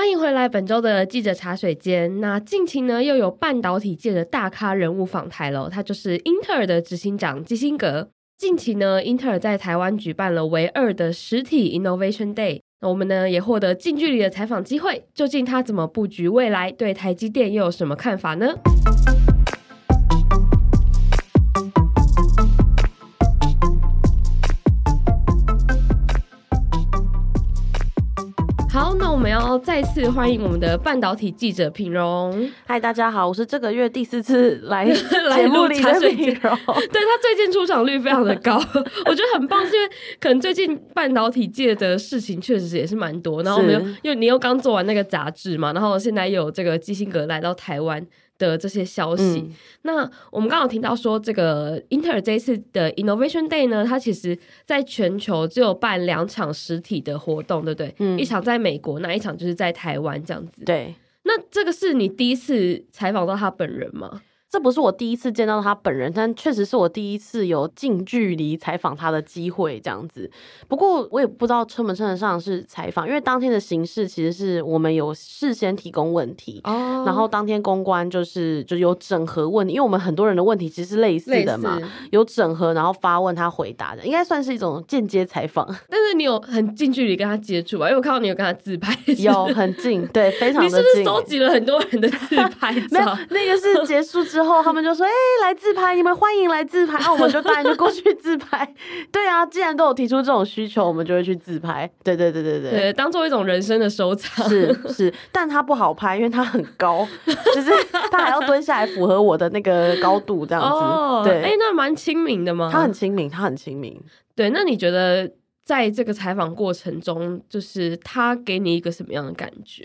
欢迎回来本周的记者茶水间。那近期呢，又有半导体界的大咖人物访台了，他就是英特尔的执行长基辛格。近期呢，英特尔在台湾举办了唯二的实体 Innovation Day，那我们呢也获得近距离的采访机会。究竟他怎么布局未来？对台积电又有什么看法呢？好，那我们要再次欢迎我们的半导体记者品荣。嗨，大家好，我是这个月第四次来 来录里的品荣。对，他最近出场率非常的高，我觉得很棒，是因为可能最近半导体界的事情确实也是蛮多。然后我们又，你又刚做完那个杂志嘛，然后现在又有这个基辛格来到台湾。的这些消息，嗯、那我们刚好听到说，这个英特尔这一次的 Innovation Day 呢，它其实在全球只有办两场实体的活动，对不对？嗯，一场在美国，那一场就是在台湾这样子。对，那这个是你第一次采访到他本人吗？这不是我第一次见到他本人，但确实是我第一次有近距离采访他的机会，这样子。不过我也不知道称不称得上是采访，因为当天的形式其实是我们有事先提供问题，哦、然后当天公关就是就有整合问题，因为我们很多人的问题其实是类似的嘛，有整合然后发问他回答的，应该算是一种间接采访。但是你有很近距离跟他接触啊？因为我看到你有跟他自拍，有很近，对，非常的近。你是不是收集了很多人的自拍照？没有，那个是结束之后。之后他们就说：“哎、欸，来自拍，你们欢迎来自拍。”那 我们就当然就过去自拍。对啊，既然都有提出这种需求，我们就会去自拍。对对对对对，对，当做一种人生的收藏。是是，但它不好拍，因为它很高，就是他还要蹲下来符合我的那个高度这样子。哦、对，哎、欸，那蛮亲民的吗？他很亲民，他很亲民。对，那你觉得在这个采访过程中，就是他给你一个什么样的感觉？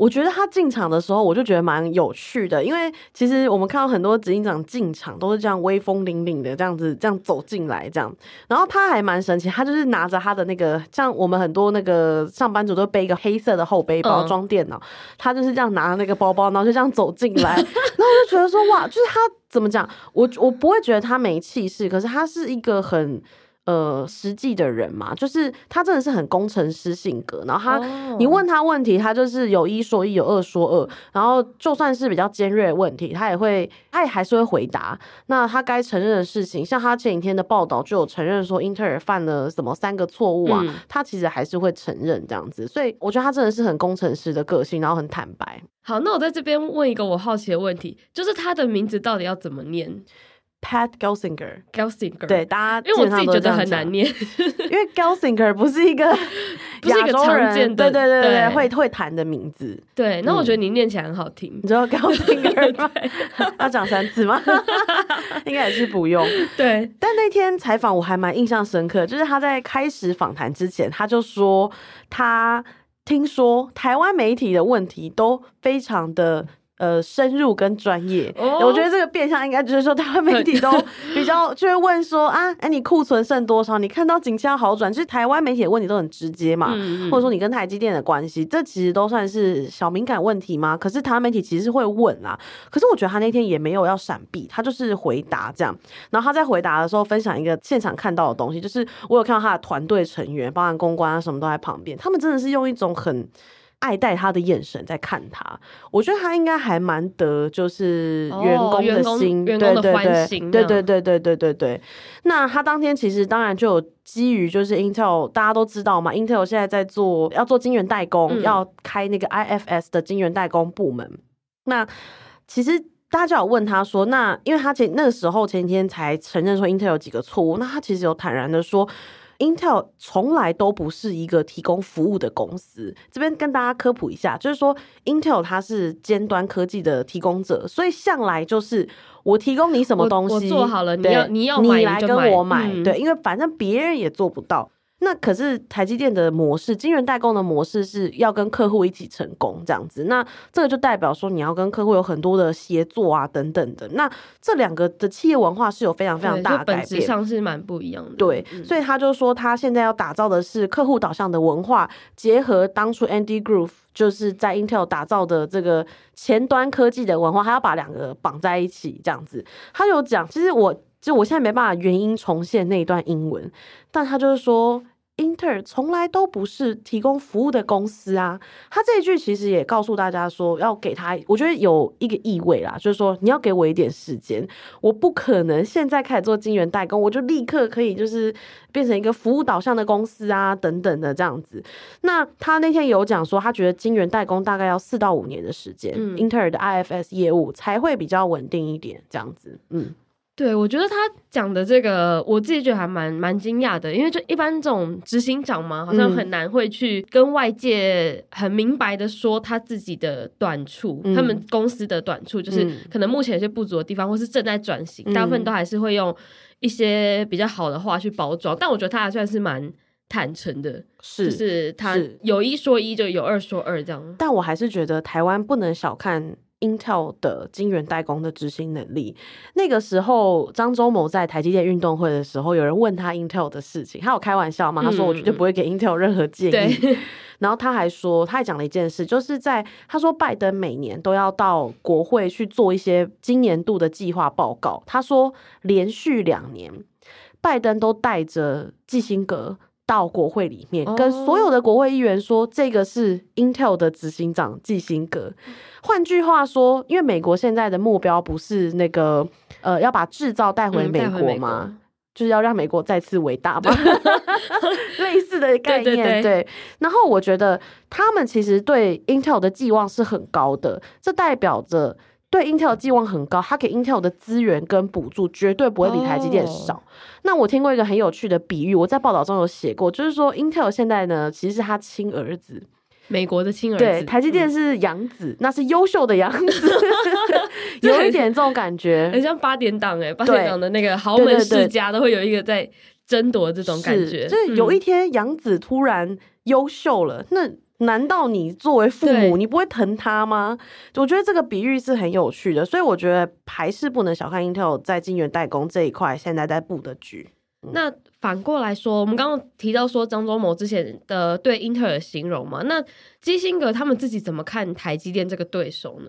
我觉得他进场的时候，我就觉得蛮有趣的，因为其实我们看到很多执行长进场都是这样威风凛凛的这样子，这样走进来这样。然后他还蛮神奇，他就是拿着他的那个，像我们很多那个上班族都背一个黑色的后背包装电脑，嗯、他就是这样拿着那个包包，然后就这样走进来。然后我就觉得说，哇，就是他怎么讲？我我不会觉得他没气势，可是他是一个很。呃，实际的人嘛，就是他真的是很工程师性格，然后他，oh. 你问他问题，他就是有一说一，有二说二，然后就算是比较尖锐的问题，他也会，他也还是会回答。那他该承认的事情，像他前几天的报道就有承认说英特尔犯了什么三个错误啊，嗯、他其实还是会承认这样子，所以我觉得他真的是很工程师的个性，然后很坦白。好，那我在这边问一个我好奇的问题，就是他的名字到底要怎么念？Pat Gelsinger，Gelsinger，对，大家因为我自己觉得很难念，因为 Gelsinger 不是一个 不是一个常见的，对对对对，会会弹的名字。对，那我觉得你念起来很好听。你知道 Gelsinger 吗？要讲 三次吗？应该也是不用。对，但那天采访我还蛮印象深刻，就是他在开始访谈之前，他就说他听说台湾媒体的问题都非常的。呃，深入跟专业，oh? 我觉得这个变相应该就是说，台湾媒体都比较 就会问说啊，哎，你库存剩多少？你看到景气好转，其实台湾媒体的问题都很直接嘛，嗯、或者说你跟台积电的关系，这其实都算是小敏感问题吗？可是台湾媒体其实是会问啊，可是我觉得他那天也没有要闪避，他就是回答这样。然后他在回答的时候分享一个现场看到的东西，就是我有看到他的团队成员，包含公关啊什么都在旁边，他们真的是用一种很。爱戴他的眼神在看他，我觉得他应该还蛮得就是员工的心，对对对，对对对对对对对。那他当天其实当然就有基于就是 Intel，大家都知道嘛，Intel 现在在做要做晶圆代工，嗯、要开那个 IFS 的晶圆代工部门。那其实大家就有问他说，那因为他前那个时候前几天才承认说 Intel 有几个错误，那他其实有坦然的说。Intel 从来都不是一个提供服务的公司，这边跟大家科普一下，就是说 Intel 它是尖端科技的提供者，所以向来就是我提供你什么东西，我，我做好了，你要你要买你来跟我买，嗯、对，因为反正别人也做不到。那可是台积电的模式，晶圆代工的模式是要跟客户一起成功这样子。那这个就代表说你要跟客户有很多的协作啊等等的。那这两个的企业文化是有非常非常大的改变，本质上是蛮不一样的。对，嗯、所以他就说他现在要打造的是客户导向的文化，结合当初 Andy Grove 就是在 Intel 打造的这个前端科技的文化，他要把两个绑在一起这样子。他有讲，其实我就我现在没办法原音重现那一段英文，但他就是说。英特尔从来都不是提供服务的公司啊。他这一句其实也告诉大家说，要给他，我觉得有一个意味啦，就是说你要给我一点时间，我不可能现在开始做晶圆代工，我就立刻可以就是变成一个服务导向的公司啊，等等的这样子。那他那天有讲说，他觉得晶圆代工大概要四到五年的时间，嗯，英特尔的 IFS 业务才会比较稳定一点，这样子，嗯。对，我觉得他讲的这个，我自己觉得还蛮蛮惊讶的，因为就一般这种执行长嘛，好像很难会去跟外界很明白的说他自己的短处，嗯、他们公司的短处就是可能目前有些不足的地方，或是正在转型，嗯、大部分都还是会用一些比较好的话去包装。但我觉得他还算是蛮坦诚的，是，就是他有一说一，就有二说二这样。但我还是觉得台湾不能小看。Intel 的晶圆代工的执行能力，那个时候张忠谋在台积电运动会的时候，有人问他 Intel 的事情，他有开玩笑嘛？他说我绝对不会给 Intel 任何建议。然后他还说，他还讲了一件事，就是在他说拜登每年都要到国会去做一些今年度的计划报告。他说连续两年，拜登都带着基辛格。到国会里面，跟所有的国会议员说，这个是 Intel 的执行长基辛格。换句话说，因为美国现在的目标不是那个呃要把制造带回美国吗？嗯、就是要让美国再次伟大嘛，类似的 概念。对，对，对，对，然后我觉得他们其实对 Intel 的寄望是很高的，这代表着。对 Intel 的寄望很高，他给 Intel 的资源跟补助绝对不会比台积电少。Oh. 那我听过一个很有趣的比喻，我在报道中有写过，就是说 Intel 现在呢，其实是他亲儿子，美国的亲儿子。对，台积电是养子，嗯、那是优秀的养子，有一点这种感觉，很像八点档哎，八点档的那个豪门世家都会有一个在争夺这种感觉。就是有一天养子突然优秀了，那。难道你作为父母，你不会疼他吗？我觉得这个比喻是很有趣的，所以我觉得还是不能小看 Intel 在晶圆代工这一块现在在布的局。嗯、那反过来说，我们刚刚提到说张忠谋之前的对英特尔的形容嘛，那基辛格他们自己怎么看台积电这个对手呢？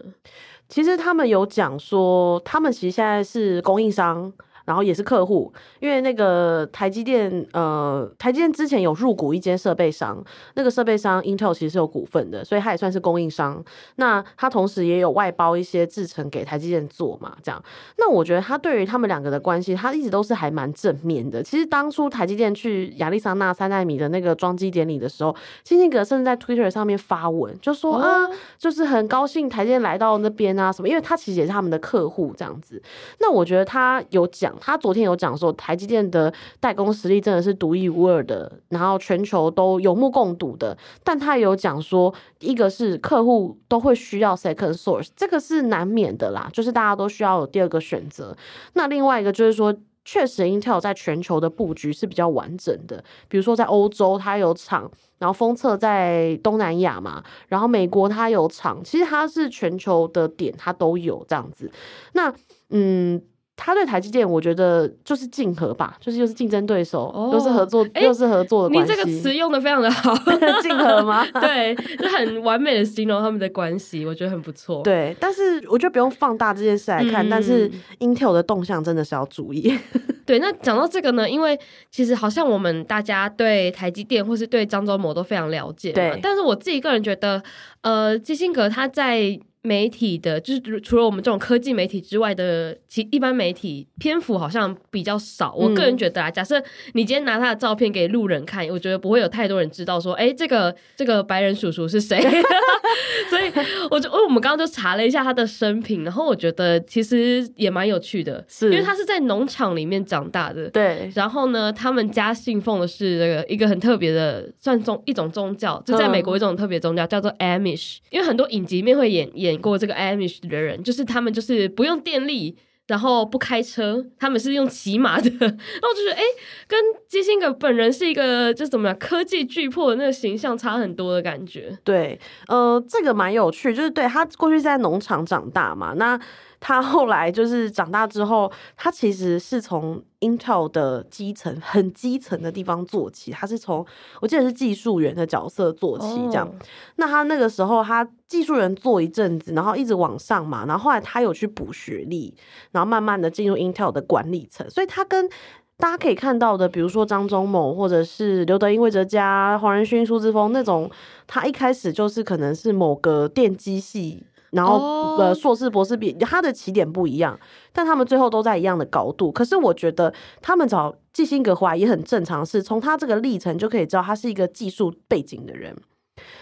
其实他们有讲说，他们其实现在是供应商。然后也是客户，因为那个台积电，呃，台积电之前有入股一间设备商，那个设备商 Intel 其实是有股份的，所以他也算是供应商。那他同时也有外包一些制程给台积电做嘛，这样。那我觉得他对于他们两个的关系，他一直都是还蛮正面的。其实当初台积电去亚利桑那三奈米的那个装机典礼的时候，辛辛格甚至在 Twitter 上面发文，就说、哦、啊，就是很高兴台积电来到那边啊什么，因为他其实也是他们的客户这样子。那我觉得他有讲。他昨天有讲说，台积电的代工实力真的是独一无二的，然后全球都有目共睹的。但他也有讲说，一个是客户都会需要 second source，这个是难免的啦，就是大家都需要有第二个选择。那另外一个就是说，确实 Intel 在全球的布局是比较完整的，比如说在欧洲它有厂，然后封测在东南亚嘛，然后美国它有厂，其实它是全球的点它都有这样子。那嗯。他对台积电，我觉得就是竞合吧，就是又是竞争对手，又、oh, 是合作，又是合作的关系。你这个词用的非常的好，竞合吗？对，就很完美的形容他们的关系，我觉得很不错。对，但是我觉得不用放大这件事来看，嗯、但是 Intel 的动向真的是要注意。对，那讲到这个呢，因为其实好像我们大家对台积电或是对张忠谋都非常了解，对。但是我自己个人觉得，呃，基辛格他在。媒体的，就是除了我们这种科技媒体之外的其一般媒体篇幅好像比较少。我个人觉得啊，假设你今天拿他的照片给路人看，我觉得不会有太多人知道说，哎，这个这个白人叔叔是谁。所以我就，我们刚刚就查了一下他的生平，然后我觉得其实也蛮有趣的，是因为他是在农场里面长大的。对。然后呢，他们家信奉的是这个一个很特别的，算宗一种宗教，就在美国一种特别宗教，叫做 Amish。因为很多影集里面会演演。过这个 Amish 的人，就是他们就是不用电力，然后不开车，他们是用骑马的。然后就是哎，跟基辛格本人是一个就怎么样科技巨擘的那个形象差很多的感觉。对，呃，这个蛮有趣，就是对他过去在农场长大嘛，那。他后来就是长大之后，他其实是从 Intel 的基层、很基层的地方做起。他是从我记得是技术员的角色做起，这样。Oh. 那他那个时候，他技术员做一阵子，然后一直往上嘛。然后后来他有去补学历，然后慢慢的进入 Intel 的管理层。所以他跟大家可以看到的，比如说张忠谋，或者是刘德英、魏哲家、黄仁勋、苏之峰那种，他一开始就是可能是某个电机系，然后、oh. 呃硕士、博士毕业，他的起点不一样，但他们最后都在一样的高度。可是我觉得他们找基辛格回来也很正常，是从他这个历程就可以知道他是一个技术背景的人。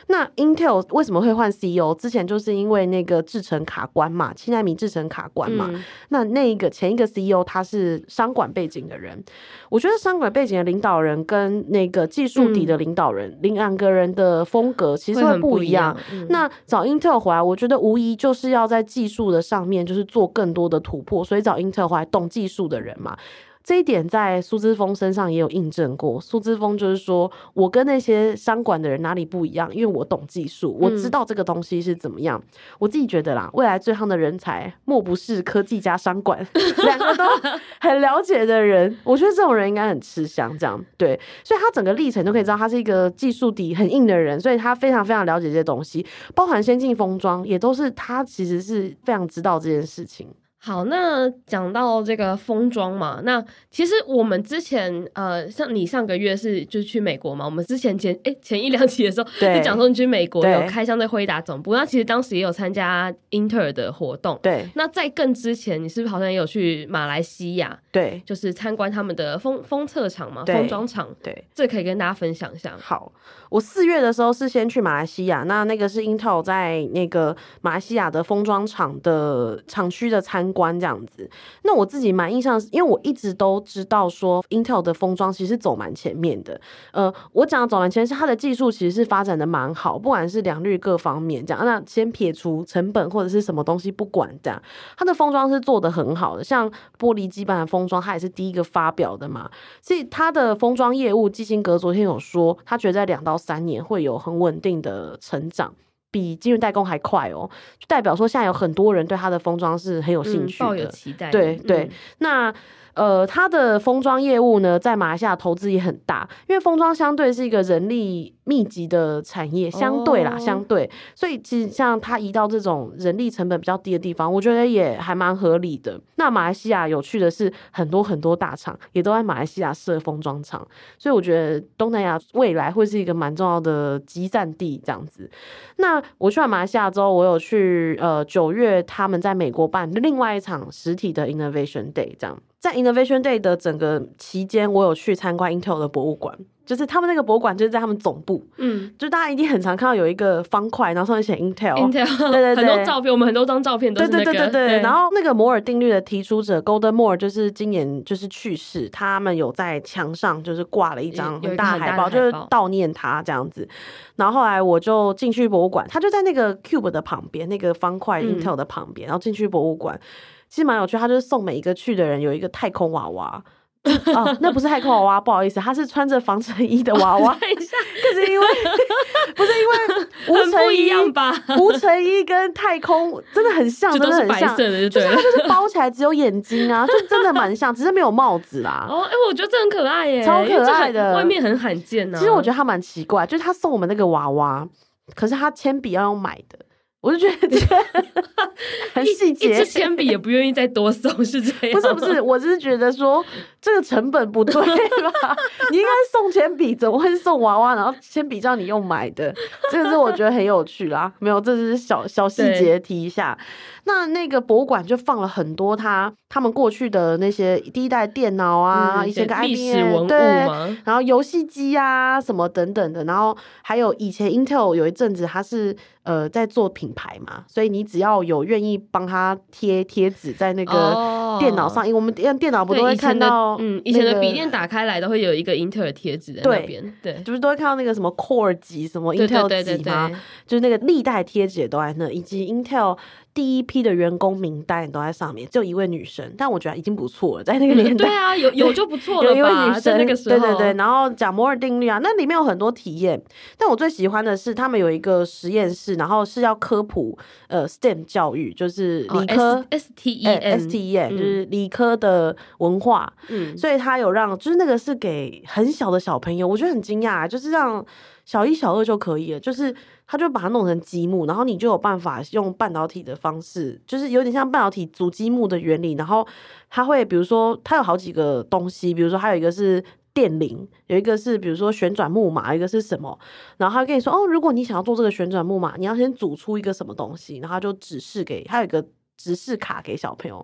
那 Intel 为什么会换 CEO？之前就是因为那个制程卡关嘛，七纳米制程卡关嘛。嗯、那那一个前一个 CEO 他是商管背景的人，我觉得商管背景的领导人跟那个技术底的领导人，两、嗯、个人的风格其实会不一样。一样嗯、那找 Intel 回来，我觉得无疑就是要在技术的上面就是做更多的突破，所以找 Intel 回来懂技术的人嘛。这一点在苏之峰身上也有印证过。苏之峰就是说，我跟那些商管的人哪里不一样？因为我懂技术，我知道这个东西是怎么样。嗯、我自己觉得啦，未来最夯的人才莫不是科技加商管，两个都 很了解的人。我觉得这种人应该很吃香，这样对。所以他整个历程都可以知道，他是一个技术底很硬的人，所以他非常非常了解这些东西，包含先进封装，也都是他其实是非常知道这件事情。好，那讲到这个封装嘛，那其实我们之前呃，像你上个月是就是去美国嘛，我们之前前哎前一两期的时候对就讲说你去美国有开箱在辉达总部，那其实当时也有参加英特尔的活动，对。那在更之前，你是不是好像也有去马来西亚？对，就是参观他们的封封测厂嘛，封装厂。对，这可以跟大家分享一下。好，我四月的时候是先去马来西亚，那那个是英特尔在那个马来西亚的封装厂的厂区的参。关这样子，那我自己蛮印象，因为我一直都知道说，Intel 的封装其实走蛮前面的。呃，我讲走蛮前面是它的技术其实是发展的蛮好，不管是良率各方面这样。那先撇除成本或者是什么东西不管这样，它的封装是做的很好的。像玻璃基板的封装，它也是第一个发表的嘛。所以它的封装业务，基辛格昨天有说，他觉得在两到三年会有很稳定的成长。比金融代工还快哦，就代表说现在有很多人对它的封装是很有兴趣的，抱有期待。对对，嗯、那。呃，它的封装业务呢，在马来西亚投资也很大，因为封装相对是一个人力密集的产业，相对啦，哦、相对，所以其实像它移到这种人力成本比较低的地方，我觉得也还蛮合理的。那马来西亚有趣的是，很多很多大厂也都在马来西亚设封装厂，所以我觉得东南亚未来会是一个蛮重要的集散地这样子。那我去完马来西亚之后，我有去呃九月他们在美国办另外一场实体的 Innovation Day 这样。在 Innovation Day 的整个期间，我有去参观 Intel 的博物馆，就是他们那个博物馆就是在他们总部，嗯，就大家一定很常看到有一个方块，然后上面写 Intel，Intel，对对对，很多照片，我们很多张照片都是那个，对对对对对。然后那个摩尔定律的提出者 Golden Moore 就是今年就是去世，他们有在墙上就是挂了一张很大海报，就是悼念他这样子。然后后来我就进去博物馆，他就在那个 Cube 的旁边，那个方块 Intel 的旁边，然后进去博物馆。其实蛮有趣，他就是送每一个去的人有一个太空娃娃。哦，那不是太空娃娃，不好意思，他是穿着防尘衣的娃娃。可是因为不是因为无尘衣吧？无尘衣跟太空真的很像，真的很像，就是它就是包起来只有眼睛啊，就真的蛮像，只是没有帽子啦。哦，哎，我觉得这很可爱耶，超可爱的，外面很罕见呢。其实我觉得他蛮奇怪，就是他送我们那个娃娃，可是他铅笔要用买的。我就觉得这 个很细节，一支铅笔也不愿意再多送，是这样？不是不是，我只是觉得说这个成本不对吧？你应该送铅笔，怎么会送娃娃？然后铅笔叫你用买的，这个是我觉得很有趣啦。没有，这是小小细节提一下。那那个博物馆就放了很多他他们过去的那些第一代电脑啊，以前的历史文物对，然后游戏机啊什么等等的，然后还有以前 Intel 有一阵子它是呃在做品牌嘛，所以你只要有愿意帮他贴贴纸在那个电脑上，因为我们电电脑不都会看到，嗯，以前的笔电打开来都会有一个 Intel 贴纸在那边，对，就是都会看到那个什么 Core 级什么 Intel 级吗？就是那个历代贴纸也都在那，以及 Intel。第一批的员工名单都在上面，只有一位女生，但我觉得已经不错了，在那个年代。对啊，有 有就不错了。有一位女生，那个时候，对对对。然后讲摩尔定律啊，那里面有很多体验，但我最喜欢的是他们有一个实验室，然后是要科普呃 STEM 教育，就是理科、哦、S, S T E M、欸、S T E M、嗯、就是理科的文化。嗯，所以他有让，就是那个是给很小的小朋友，我觉得很惊讶，就是让。小一、小二就可以了，就是他就把它弄成积木，然后你就有办法用半导体的方式，就是有点像半导体组积木的原理，然后他会比如说它有好几个东西，比如说还有一个是。电铃有一个是，比如说旋转木马，一个是什么？然后他跟你说，哦，如果你想要做这个旋转木马，你要先组出一个什么东西，然后他就指示给，他有一个指示卡给小朋友。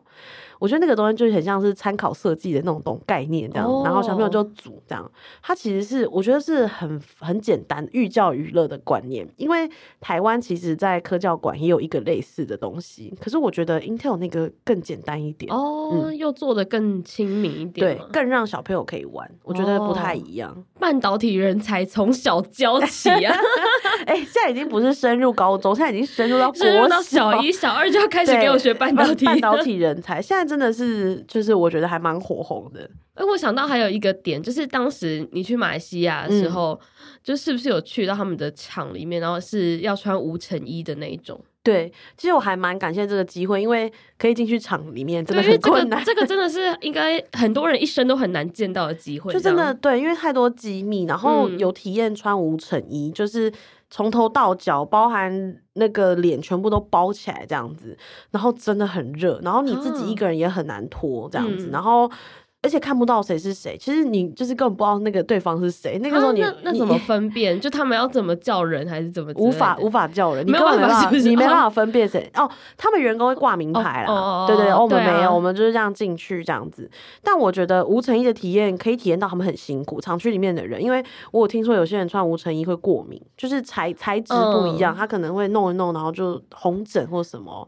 我觉得那个东西就很像是参考设计的那种懂概念这样，oh. 然后小朋友就组这样。它其实是我觉得是很很简单寓教于乐的观念，因为台湾其实在科教馆也有一个类似的东西，可是我觉得 Intel 那个更简单一点哦，oh, 嗯、又做的更亲民一点，对，更让小朋友可以玩，我觉得不太一样。Oh. 半导体人才从小教起啊 在已经不是深入高中，现在已经深入到国到，小一、小二就要开始给我学半导体，半导体人才现在。真的是，就是我觉得还蛮火红的。哎，我想到还有一个点，就是当时你去马来西亚的时候，嗯、就是不是有去到他们的厂里面，然后是要穿无尘衣的那一种？对，其实我还蛮感谢这个机会，因为可以进去厂里面，真的很困难。这个、这个真的是应该很多人一生都很难见到的机会，就真的对，因为太多机密，然后有体验穿无尘衣，嗯、就是。从头到脚，包含那个脸，全部都包起来这样子，然后真的很热，然后你自己一个人也很难脱这样子，嗯、然后。而且看不到谁是谁，其实你就是根本不知道那个对方是谁。那个时候你那那怎么分辨？就他们要怎么叫人，还是怎么？无法无法叫人，你根本没办法，你没办法分辨谁。哦，他们员工会挂名牌啦，对对，我们没有，我们就是这样进去这样子。但我觉得无尘衣的体验可以体验到他们很辛苦，厂区里面的人，因为我有听说有些人穿无尘衣会过敏，就是材材质不一样，他可能会弄一弄，然后就红疹或什么。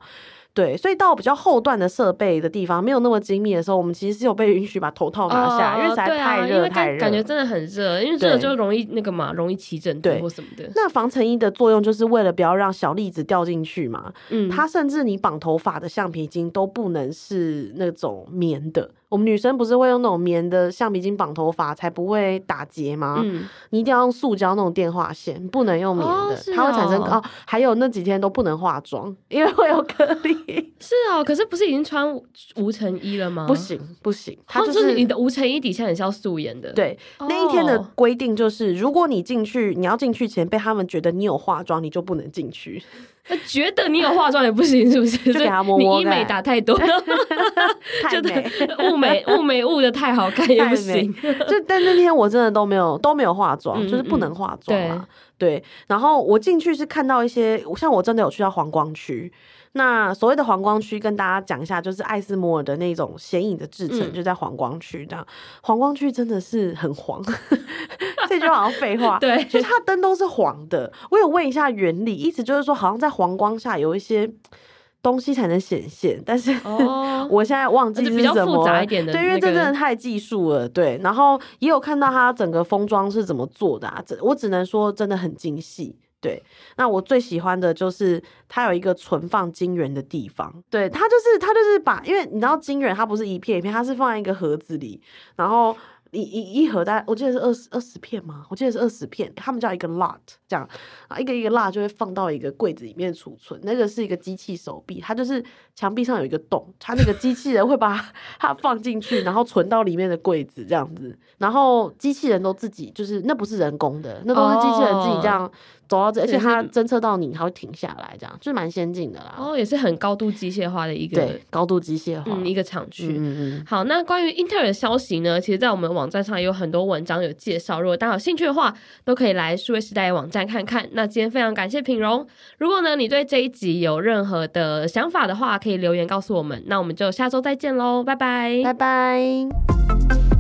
对，所以到比较后段的设备的地方，没有那么精密的时候，我们其实是有被允许把头套拿下，哦、因为实在太热、啊、太热，感觉真的很热，因为这个就容易那个嘛，容易起疹子或什么的。那防尘衣的作用就是为了不要让小粒子掉进去嘛。嗯，它甚至你绑头发的橡皮筋都不能是那种棉的。我们女生不是会用那种棉的橡皮筋绑头发才不会打结吗？嗯，你一定要用塑胶那种电话线，不能用棉的，哦哦、它会产生哦。还有那几天都不能化妆，因为会有颗粒。是哦，可是不是已经穿无尘衣了吗？不行不行，它就是、哦、是你的无尘衣底下也是要素颜的。对，哦、那一天的规定就是，如果你进去，你要进去前被他们觉得你有化妆，你就不能进去。觉得你有化妆也不行，是不是？就给他摸摸。你医美打太多，太美，雾美雾美雾的太好看也不行。就但那天我真的都没有都没有化妆，就是不能化妆啊。对，然后我进去是看到一些，像我真的有去到黄光区。那所谓的黄光区，跟大家讲一下，就是艾斯摩尔的那种显影的制成，嗯、就在黄光区这样。黄光区真的是很黄，这句话好像废话。对，就是它灯都是黄的。我有问一下原理，意思就是说，好像在黄光下有一些东西才能显现，但是、哦、我现在忘记是什么。比较复杂一点的、对，因为这真的太技术了。对，然后也有看到它整个封装是怎么做的啊，我只能说真的很精细。对，那我最喜欢的就是它有一个存放金元的地方。对，它就是它就是把，因为你知道金元它不是一片一片，它是放在一个盒子里，然后。一一一盒大概我记得是二十二十片吗？我记得是二十片，他们叫一个 lot 这样啊，一个一个 lot 就会放到一个柜子里面储存。那个是一个机器手臂，它就是墙壁上有一个洞，它那个机器人会把它 放进去，然后存到里面的柜子这样子。然后机器人都自己就是那不是人工的，那都是机器人自己这样走到这，而且它侦测到你，它会停下来，这样就是蛮先进的啦。哦，也是很高度机械化的一个对高度机械化、嗯、一个厂区。嗯嗯。好，那关于英特尔的消息呢？其实，在我们网站上有很多文章有介绍，如果大家有兴趣的话，都可以来数位时代网站看看。那今天非常感谢品荣。如果呢，你对这一集有任何的想法的话，可以留言告诉我们。那我们就下周再见喽，拜拜，拜拜。